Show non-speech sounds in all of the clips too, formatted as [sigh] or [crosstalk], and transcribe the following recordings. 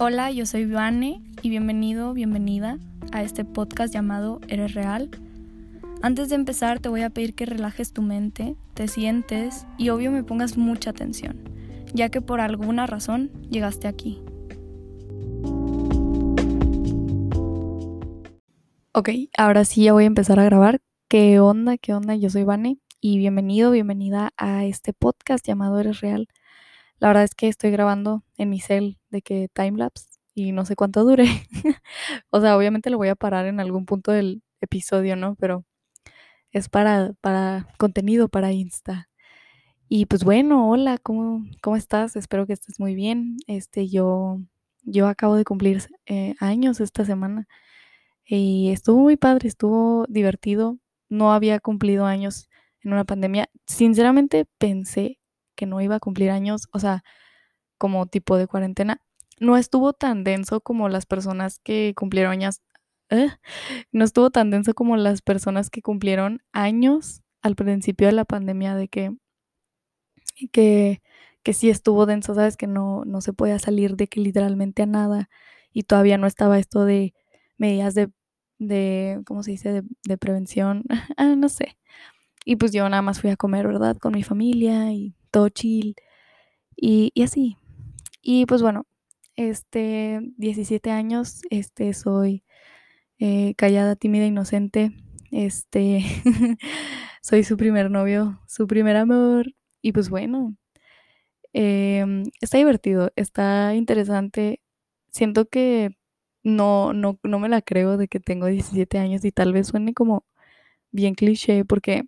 Hola, yo soy Vane y bienvenido, bienvenida a este podcast llamado Eres Real. Antes de empezar te voy a pedir que relajes tu mente, te sientes y obvio me pongas mucha atención, ya que por alguna razón llegaste aquí. Ok, ahora sí ya voy a empezar a grabar. ¿Qué onda? ¿Qué onda? Yo soy Vane y bienvenido, bienvenida a este podcast llamado Eres Real. La verdad es que estoy grabando en mi cel de que timelapse y no sé cuánto dure. [laughs] o sea, obviamente lo voy a parar en algún punto del episodio, ¿no? Pero es para, para contenido para Insta. Y pues bueno, hola, ¿cómo, ¿cómo estás? Espero que estés muy bien. Este, yo, yo acabo de cumplir eh, años esta semana y estuvo muy padre, estuvo divertido. No había cumplido años en una pandemia. Sinceramente pensé que no iba a cumplir años, o sea, como tipo de cuarentena, no estuvo tan denso como las personas que cumplieron años, ¿eh? no estuvo tan denso como las personas que cumplieron años al principio de la pandemia de que, que, que sí estuvo denso, sabes, que no, no se podía salir de que literalmente a nada y todavía no estaba esto de medidas de, de ¿cómo se dice?, de, de prevención, [laughs] ah, no sé. Y pues yo nada más fui a comer, ¿verdad? Con mi familia y todo chill y, así. Y pues bueno, este, 17 años, este, soy eh, callada, tímida, inocente, este, [laughs] soy su primer novio, su primer amor, y pues bueno, em, está divertido, está interesante, siento que no, no, no me la creo de que tengo 17 años y tal vez suene como bien cliché porque,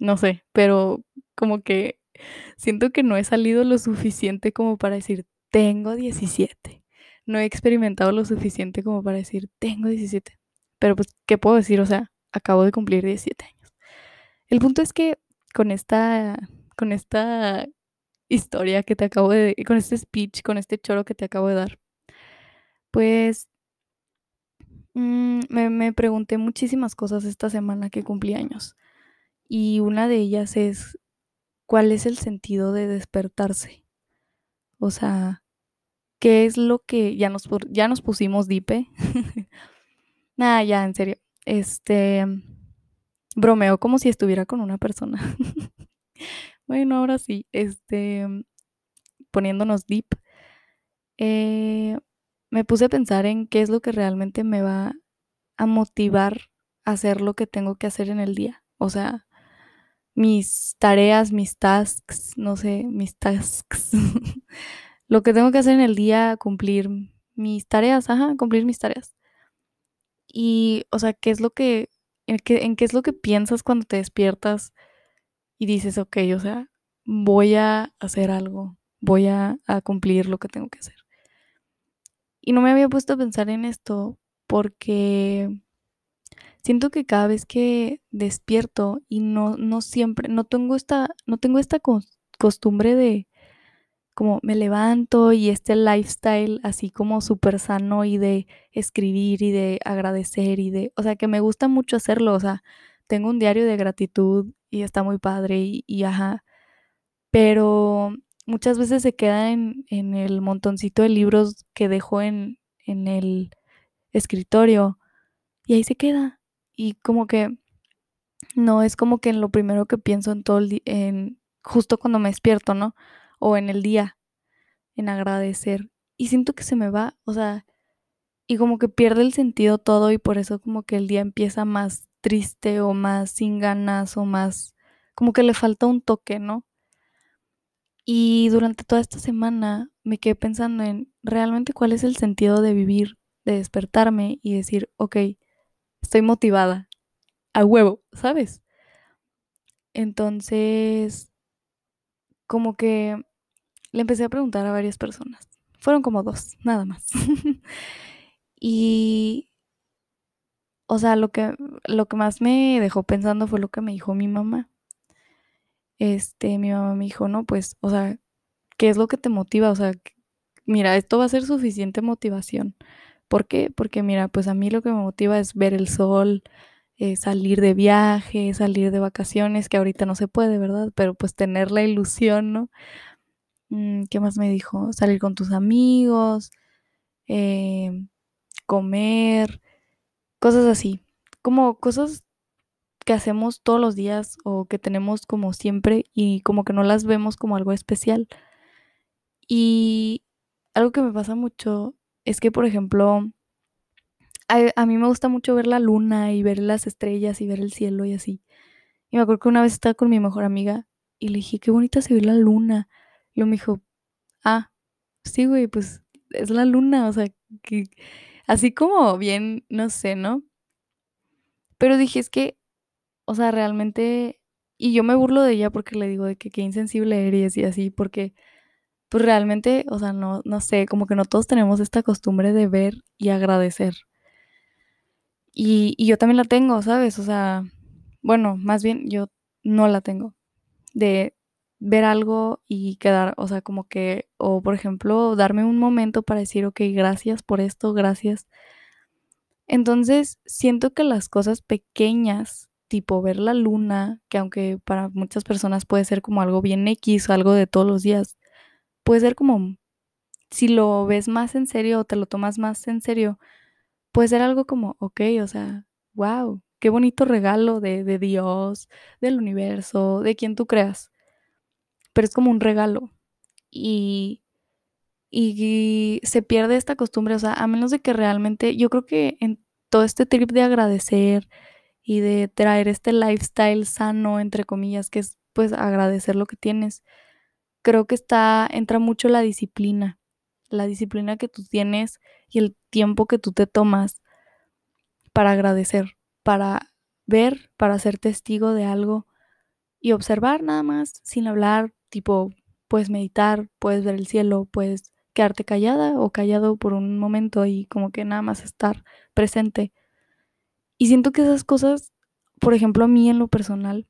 no sé, pero como que siento que no he salido lo suficiente como para decir, tengo 17. No he experimentado lo suficiente como para decir, tengo 17. Pero pues, ¿qué puedo decir? O sea, acabo de cumplir 17 años. El punto es que con esta, con esta historia que te acabo de, con este speech, con este choro que te acabo de dar, pues mm, me, me pregunté muchísimas cosas esta semana que cumplí años. Y una de ellas es cuál es el sentido de despertarse. O sea, ¿qué es lo que ya nos, ya nos pusimos dipe? [laughs] Nada, ya, en serio. Este, bromeo como si estuviera con una persona. [laughs] bueno, ahora sí, este, poniéndonos deep, eh, me puse a pensar en qué es lo que realmente me va a motivar a hacer lo que tengo que hacer en el día. O sea, mis tareas, mis tasks, no sé, mis tasks. [laughs] lo que tengo que hacer en el día, cumplir mis tareas, ajá, cumplir mis tareas. Y, o sea, ¿qué es lo que, en qué, en qué es lo que piensas cuando te despiertas y dices, ok, o sea, voy a hacer algo, voy a, a cumplir lo que tengo que hacer? Y no me había puesto a pensar en esto porque siento que cada vez que despierto y no, no siempre, no tengo esta, no tengo esta costumbre de como me levanto y este lifestyle así como súper sano y de escribir y de agradecer y de, o sea, que me gusta mucho hacerlo, o sea, tengo un diario de gratitud y está muy padre y, ajá, pero muchas veces se queda en, en el montoncito de libros que dejo en, en el escritorio y ahí se queda y como que no es como que en lo primero que pienso en todo el en justo cuando me despierto, ¿no? O en el día, en agradecer. Y siento que se me va, o sea, y como que pierde el sentido todo y por eso como que el día empieza más triste o más sin ganas o más, como que le falta un toque, ¿no? Y durante toda esta semana me quedé pensando en realmente cuál es el sentido de vivir, de despertarme y decir, ok, estoy motivada, a huevo, ¿sabes? Entonces, como que le empecé a preguntar a varias personas. Fueron como dos, nada más. [laughs] y, o sea, lo que, lo que más me dejó pensando fue lo que me dijo mi mamá. Este, mi mamá me dijo, no, pues, o sea, ¿qué es lo que te motiva? O sea, mira, esto va a ser suficiente motivación ¿Por qué? Porque mira, pues a mí lo que me motiva es ver el sol, eh, salir de viaje, salir de vacaciones, que ahorita no se puede, ¿verdad? Pero pues tener la ilusión, ¿no? Mm, ¿Qué más me dijo? Salir con tus amigos, eh, comer, cosas así, como cosas que hacemos todos los días o que tenemos como siempre y como que no las vemos como algo especial. Y algo que me pasa mucho es que, por ejemplo, a, mí me gusta mucho ver la luna y ver las estrellas y ver el cielo y así. Y me acuerdo que una vez estaba con mi mejor amiga y le dije, qué bonita se ve la luna. Y me dijo, ah, sí, güey, pues es la luna, o sea, que así como bien, no sé, ¿no? Pero dije, es que, o sea, realmente, y yo me burlo de ella porque le digo de que qué insensible eres y así, porque pues realmente, o sea, no, no sé, como que no todos tenemos esta costumbre de ver y agradecer. Y, y yo también la tengo, ¿sabes? O sea, bueno, más bien yo no la tengo. De ver algo y quedar, o sea, como que, o por ejemplo, darme un momento para decir, ok, gracias por esto, gracias. Entonces, siento que las cosas pequeñas, tipo ver la luna, que aunque para muchas personas puede ser como algo bien X algo de todos los días, puede ser como, si lo ves más en serio o te lo tomas más en serio, puede ser algo como, ok, o sea, wow, qué bonito regalo de, de Dios, del universo, de quien tú creas. Pero es como un regalo. Y, y se pierde esta costumbre, o sea, a menos de que realmente, yo creo que en todo este trip de agradecer y de traer este lifestyle sano, entre comillas, que es pues agradecer lo que tienes, creo que está, entra mucho la disciplina, la disciplina que tú tienes y el tiempo que tú te tomas para agradecer, para ver, para ser testigo de algo y observar nada más, sin hablar, tipo, puedes meditar, puedes ver el cielo, puedes quedarte callada o callado por un momento y como que nada más estar presente. Y siento que esas cosas, por ejemplo, a mí en lo personal,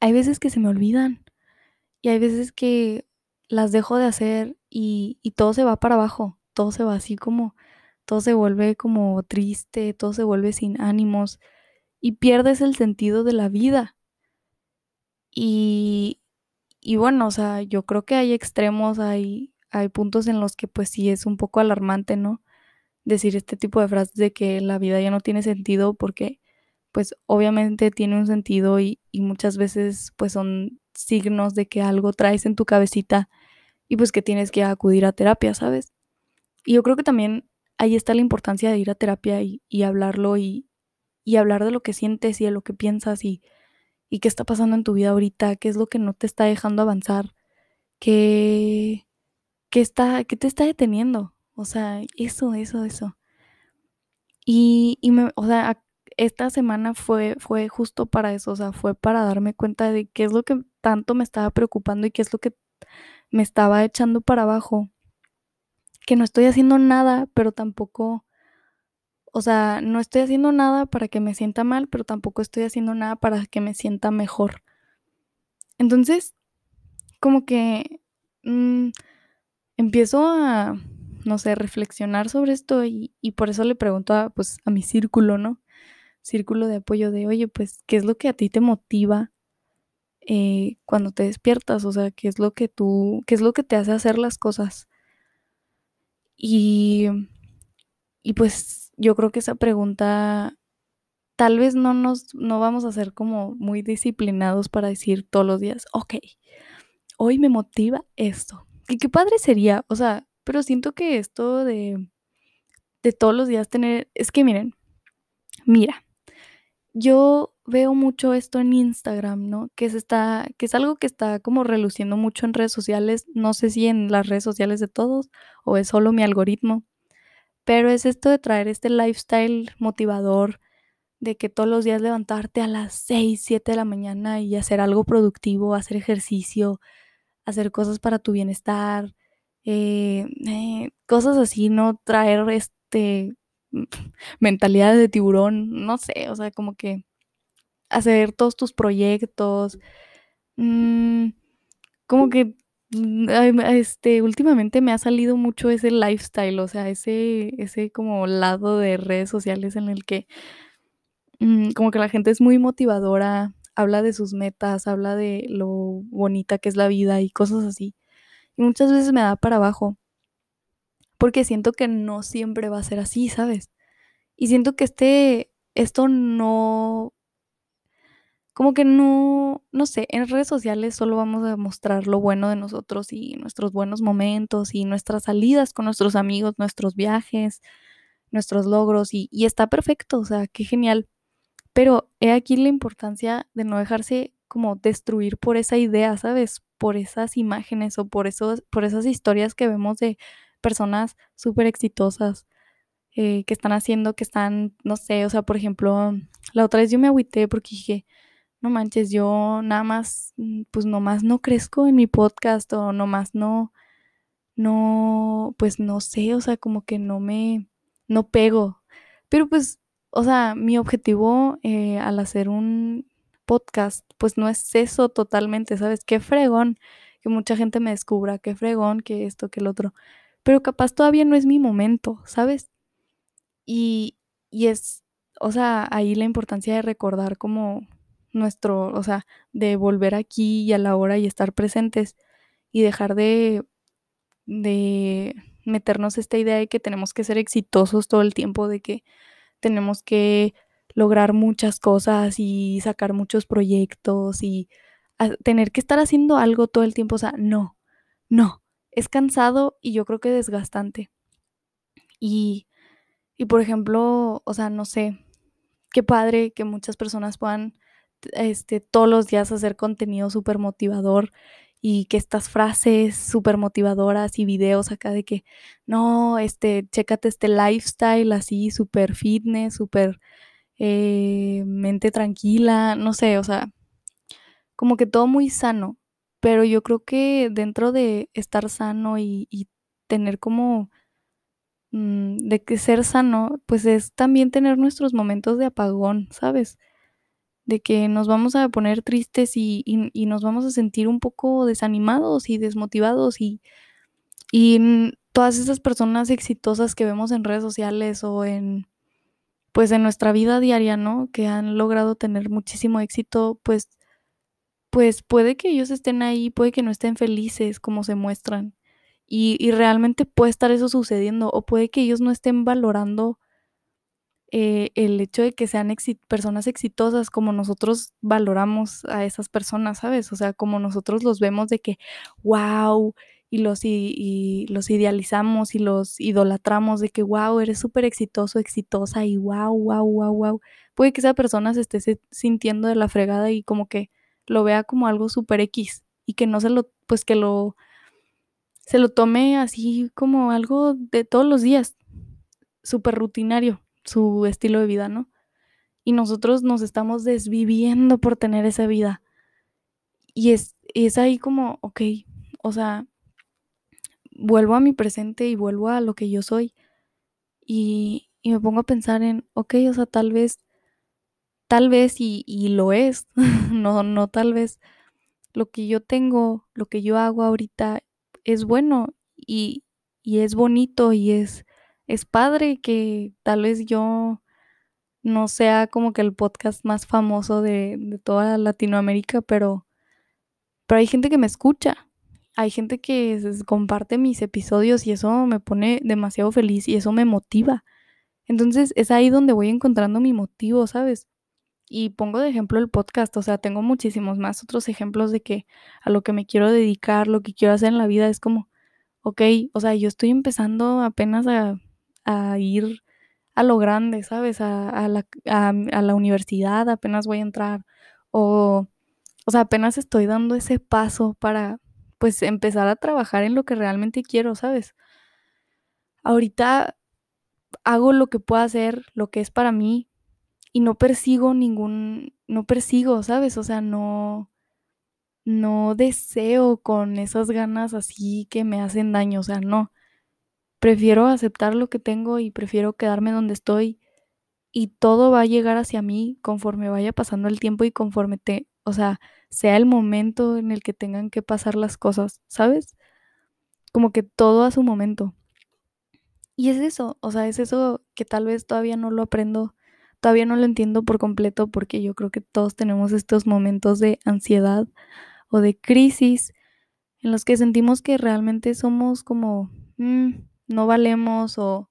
hay veces que se me olvidan y hay veces que las dejo de hacer y, todo se va para abajo, todo se va así como, todo se vuelve como triste, todo se vuelve sin ánimos y pierdes el sentido de la vida. Y, y bueno, o sea, yo creo que hay extremos, hay, hay puntos en los que pues sí es un poco alarmante, ¿no? Decir este tipo de frases de que la vida ya no tiene sentido porque pues obviamente tiene un sentido y, y muchas veces pues son signos de que algo traes en tu cabecita y pues que tienes que acudir a terapia, ¿sabes? Y yo creo que también ahí está la importancia de ir a terapia y, hablarlo y, hablar de lo que sientes y de lo que piensas y, y qué está pasando en tu vida ahorita, qué es lo que no te está dejando avanzar, qué, qué, está, qué te está deteniendo. O sea, eso, eso, eso. Y, y me, o sea, esta semana fue, fue justo para eso, o sea, fue para darme cuenta de qué es lo que tanto me estaba preocupando y qué es lo que me estaba echando para abajo. Que no estoy haciendo nada, pero tampoco, o sea, no estoy haciendo nada para que me sienta mal, pero tampoco estoy haciendo nada para que me sienta mejor. Entonces, como que mm, empiezo a, no sé, reflexionar sobre esto y, y, por eso le pregunto a, pues, a mi círculo, ¿no? círculo de apoyo de, oye, pues, ¿qué es lo que a ti te motiva eh, cuando te despiertas? O sea, ¿qué es lo que tú, qué es lo que te hace hacer las cosas? Y, y pues yo creo que esa pregunta tal vez no nos, no vamos a ser como muy disciplinados para decir todos los días, ok, hoy me motiva esto. Y qué padre sería, o sea, pero siento que esto de, de todos los días tener, es que miren, mira, yo veo mucho esto en Instagram, ¿no? Que, es está, que es algo que está como reluciendo mucho en redes sociales. No sé si en las redes sociales de todos o es solo mi algoritmo. Pero es esto de traer este lifestyle motivador, de que todos los días levantarte a las 6, 7 de la mañana y hacer algo productivo, hacer ejercicio, hacer cosas para tu bienestar, eh, eh, cosas así, ¿no? Traer este [laughs] mentalidad de tiburón, no sé, o sea, como que hacer todos tus proyectos, mm, como que mm, este últimamente me ha salido mucho ese lifestyle, o sea, ese ese como lado de redes sociales en el que mm, como que la gente es muy motivadora, habla de sus metas, habla de lo bonita que es la vida y cosas así. Y muchas veces me da para abajo porque siento que no siempre va a ser así, ¿sabes? Y siento que este, esto no, como que no, no sé, en redes sociales solo vamos a mostrar lo bueno de nosotros y nuestros buenos momentos y nuestras salidas con nuestros amigos, nuestros viajes, nuestros logros y, está perfecto, o sea, qué genial. Pero he aquí la importancia de no dejarse como destruir por esa idea, ¿sabes? Por esas imágenes o por, esos, por esas historias que vemos de personas súper exitosas eh, que están haciendo, que están, no sé, o sea, por ejemplo, la otra vez yo me agüité porque dije, no manches, yo nada más, mm, pues nomás no crezco en mi podcast o nomás no, no, pues no sé, o sea, como que no me, no pego. Pero pues, o sea, mi objetivo eh, al hacer un podcast, pues no es eso totalmente, ¿sabes? Qué fregón que mucha gente me descubra, qué fregón que esto, que el otro. Pero capaz todavía no es mi momento, ¿sabes? Y, y es, o sea, ahí la importancia de recordar como nuestro, o sea, de volver aquí y a la hora y estar presentes y dejar de, de meternos esta idea de que tenemos que ser exitosos todo el tiempo, de que tenemos que lograr muchas cosas y sacar muchos proyectos y tener que estar haciendo algo todo el tiempo. O sea, no, no, es cansado y yo creo que desgastante. Y, y por ejemplo, o sea, no sé, qué padre que muchas personas puedan este, todos los días hacer contenido súper motivador y que estas frases súper motivadoras y videos acá de que, no, este, chécate este lifestyle así, súper fitness, súper eh, mente tranquila, no sé, o sea, como que todo muy sano, pero yo creo que dentro de estar sano y, tener como mm, de que ser sano, pues es también tener nuestros momentos de apagón, ¿sabes? De que nos vamos a poner tristes y, nos vamos a sentir un poco desanimados y desmotivados y, y todas esas personas exitosas que vemos en redes sociales o en pues en nuestra vida diaria, ¿no? Que han logrado tener muchísimo éxito, pues pues puede que ellos estén ahí, puede que no estén felices como se muestran. Y, y realmente puede estar eso sucediendo, o puede que ellos no estén valorando eh, el hecho de que sean personas exitosas como nosotros valoramos a esas personas, ¿sabes? O sea, como nosotros los vemos de que, wow, y los, y, los idealizamos y los idolatramos de que, wow, eres súper exitoso, exitosa y wow, wow, wow, wow. Puede que esa persona se esté sintiendo de la fregada y como que lo vea como algo súper X y que no se lo, pues que lo, se lo tome así como algo de todos los días, súper rutinario su estilo de vida, ¿no? Y nosotros nos estamos desviviendo por tener esa vida. Y es, es ahí como, ok, o sea, vuelvo a mi presente y vuelvo a lo que yo soy. Y, y me pongo a pensar en, ok, o sea, tal vez, tal vez y, y lo es, [laughs] no, no tal vez, lo que yo tengo, lo que yo hago ahorita es bueno y, y es bonito y es, es padre que tal vez yo no sea como que el podcast más famoso de, toda Latinoamérica, pero, pero hay gente que me escucha, hay gente que comparte mis episodios y eso me pone demasiado feliz y eso me motiva. Entonces es ahí donde voy encontrando mi motivo, ¿sabes? Y pongo de ejemplo el podcast, o sea, tengo muchísimos más otros ejemplos de que a lo que me quiero dedicar, lo que quiero hacer en la vida es como, ok, o sea, yo estoy empezando apenas a a ir a lo grande, ¿sabes? A, la, a, la, universidad, apenas voy a entrar. O, o sea, apenas estoy dando ese paso para, pues, empezar a trabajar en lo que realmente quiero, ¿sabes? Ahorita hago lo que puedo hacer, lo que es para mí, y no persigo ningún, no persigo, ¿sabes? O sea, no, no deseo con esas ganas así que me hacen daño, o sea, no prefiero aceptar lo que tengo y prefiero quedarme donde estoy y todo va a llegar hacia mí conforme vaya pasando el tiempo y conforme te, o sea, sea el momento en el que tengan que pasar las cosas, ¿sabes? Como que todo a su momento. Y es eso, o sea, es eso que tal vez todavía no lo aprendo, todavía no lo entiendo por completo porque yo creo que todos tenemos estos momentos de ansiedad o de crisis en los que sentimos que realmente somos como, mm, no valemos o,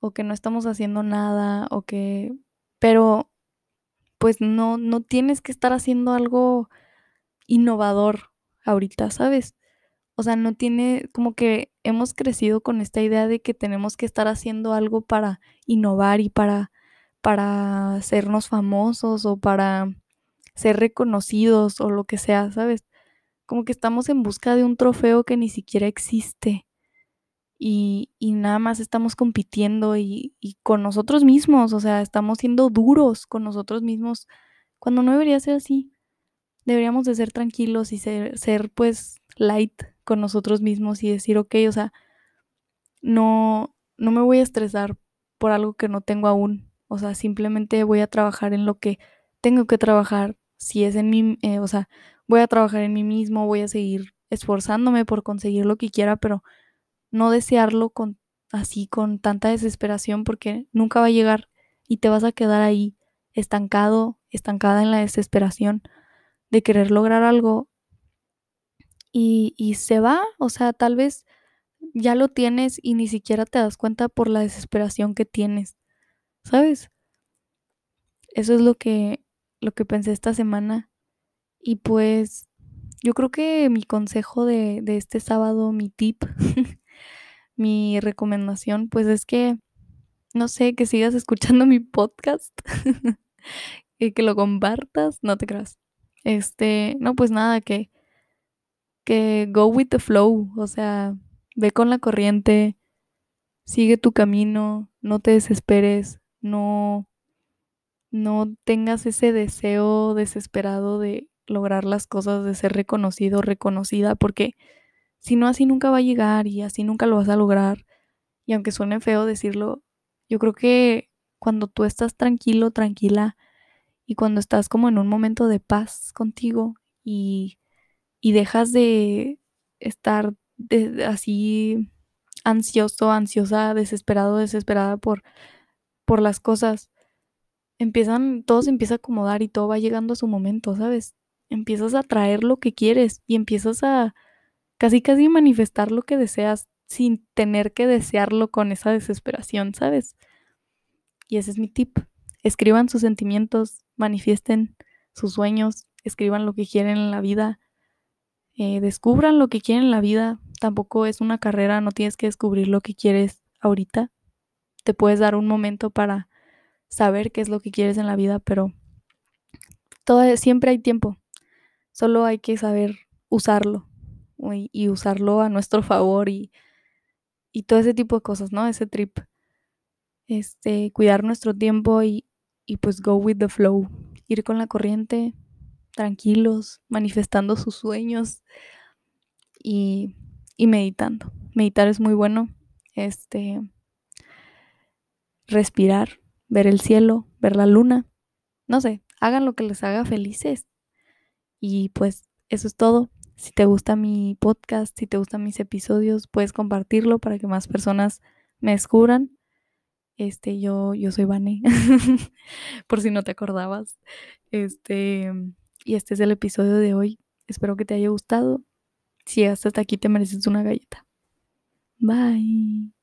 o que no estamos haciendo nada o que... Pero pues no, no tienes que estar haciendo algo innovador ahorita, ¿sabes? O sea, no tiene como que hemos crecido con esta idea de que tenemos que estar haciendo algo para innovar y para para hacernos famosos o para ser reconocidos o lo que sea, ¿sabes? Como que estamos en busca de un trofeo que ni siquiera existe y, nada más estamos compitiendo y, con nosotros mismos, o sea, estamos siendo duros con nosotros mismos cuando no debería ser así. Deberíamos de ser tranquilos y ser, ser pues light con nosotros mismos y decir, ok, o sea, no, no me voy a estresar por algo que no tengo aún. O sea, simplemente voy a trabajar en lo que tengo que trabajar. Si es en mí, eh, o sea, voy a trabajar en mí mismo, voy a seguir esforzándome por conseguir lo que quiera, pero no desearlo con así con tanta desesperación porque nunca va a llegar y te vas a quedar ahí estancado, estancada en la desesperación de querer lograr algo y, y se va, o sea, tal vez ya lo tienes y ni siquiera te das cuenta por la desesperación que tienes, ¿sabes? Eso es lo que, lo que pensé esta semana y pues yo creo que mi consejo de, de este sábado, mi tip, [laughs] mi recomendación, pues es que, no sé, que sigas [laughs] escuchando mi podcast [laughs] y que lo compartas, no te creas. Este, no, pues nada, que, que go with the flow, o sea, ve con la corriente, sigue tu camino, no te desesperes, no, no tengas ese deseo desesperado de lograr las cosas, de ser reconocido, reconocida, porque si no, así nunca va a llegar y así nunca lo vas a lograr. Y aunque suene feo decirlo, yo creo que cuando tú estás tranquilo, tranquila, y cuando estás como en un momento de paz contigo y, y dejas de estar así ansioso, ansiosa, desesperado, desesperada por, por las cosas, empiezan, todo se empieza a acomodar y todo va llegando a su momento, ¿sabes? Empiezas a traer lo que quieres y empiezas a casi casi manifestar lo que deseas sin tener que desearlo con esa desesperación, ¿sabes? Y ese es mi tip. Escriban sus sentimientos, manifiesten sus sueños, escriban lo que quieren en la vida, eh, descubran lo que quieren en la vida. Tampoco es una carrera, no tienes que descubrir lo que quieres ahorita. Te puedes dar un momento para saber qué es lo que quieres en la vida, pero todo, siempre hay tiempo. Solo hay que saber usarlo y, usarlo a nuestro favor y, y todo ese tipo de cosas, ¿no? Ese trip. Este, cuidar nuestro tiempo y, y pues go with the flow. Ir con la corriente, tranquilos, manifestando sus sueños y, y meditando. Meditar es muy bueno. Este, respirar, ver el cielo, ver la luna. No sé, hagan lo que les haga felices. Y pues eso es todo. Si te gusta mi podcast, si te gustan mis episodios, puedes compartirlo para que más personas me descubran. Este, yo, yo soy Vane, [laughs] por si no te acordabas. Este, y este es el episodio de hoy. Espero que te haya gustado. Si hasta aquí te mereces una galleta. Bye.